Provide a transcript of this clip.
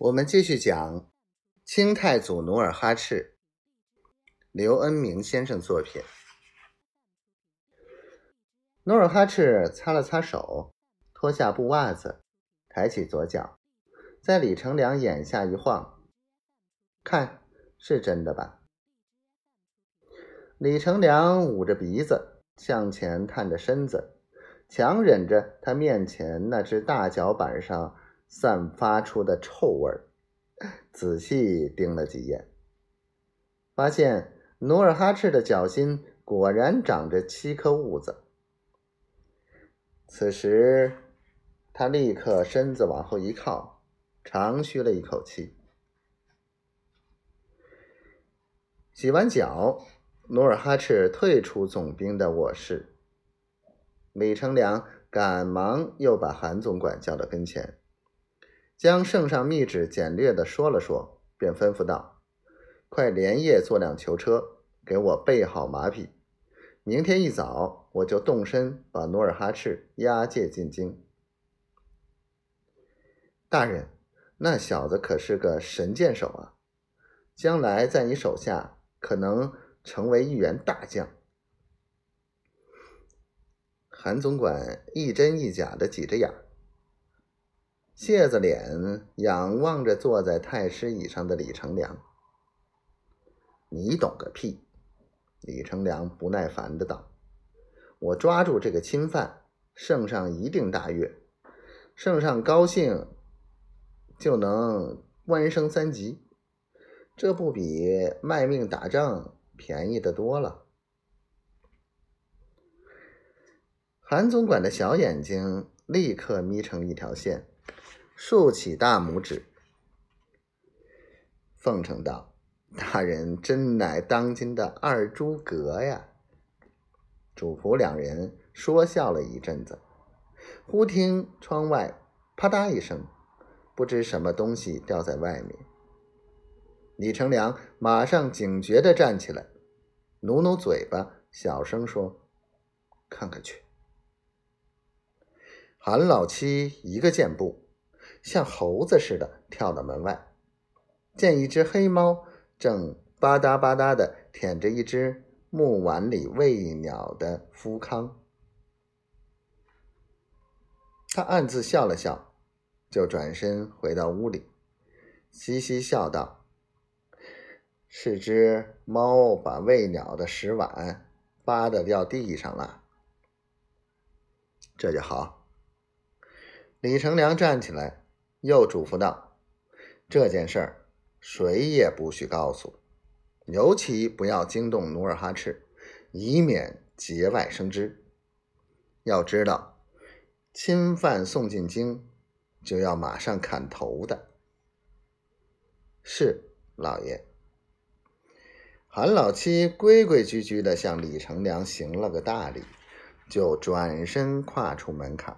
我们继续讲清太祖努尔哈赤，刘恩明先生作品。努尔哈赤擦了擦手，脱下布袜子，抬起左脚，在李成梁眼下一晃，看是真的吧？李成梁捂着鼻子，向前探着身子，强忍着他面前那只大脚板上。散发出的臭味儿，仔细盯了几眼，发现努尔哈赤的脚心果然长着七颗痦子。此时，他立刻身子往后一靠，长吁了一口气。洗完脚，努尔哈赤退出总兵的卧室，李成梁赶忙又把韩总管叫到跟前。将圣上密旨简略的说了说，便吩咐道：“快连夜坐辆囚车，给我备好马匹。明天一早，我就动身把努尔哈赤押解进京。”大人，那小子可是个神箭手啊！将来在你手下，可能成为一员大将。韩总管一真一假的挤着眼。谢子脸仰望着坐在太师椅上的李成梁，你懂个屁！李成梁不耐烦的道：“我抓住这个钦犯，圣上一定大悦，圣上高兴就能官升三级，这不比卖命打仗便宜的多了。”韩总管的小眼睛立刻眯成一条线。竖起大拇指，奉承道：“大人真乃当今的二诸葛呀！”主仆两人说笑了一阵子，忽听窗外啪嗒一声，不知什么东西掉在外面。李成梁马上警觉的站起来，努努嘴巴，小声说：“看看去。”韩老七一个箭步。像猴子似的跳到门外，见一只黑猫正吧嗒吧嗒的舔着一只木碗里喂鸟的夫康，他暗自笑了笑，就转身回到屋里，嘻嘻笑道：“是只猫把喂鸟的食碗扒的掉地上了，这就好。”李成梁站起来。又嘱咐道：“这件事儿谁也不许告诉，尤其不要惊动努尔哈赤，以免节外生枝。要知道，侵犯送进京，就要马上砍头的。”是老爷。韩老七规规矩矩的向李成梁行了个大礼，就转身跨出门槛。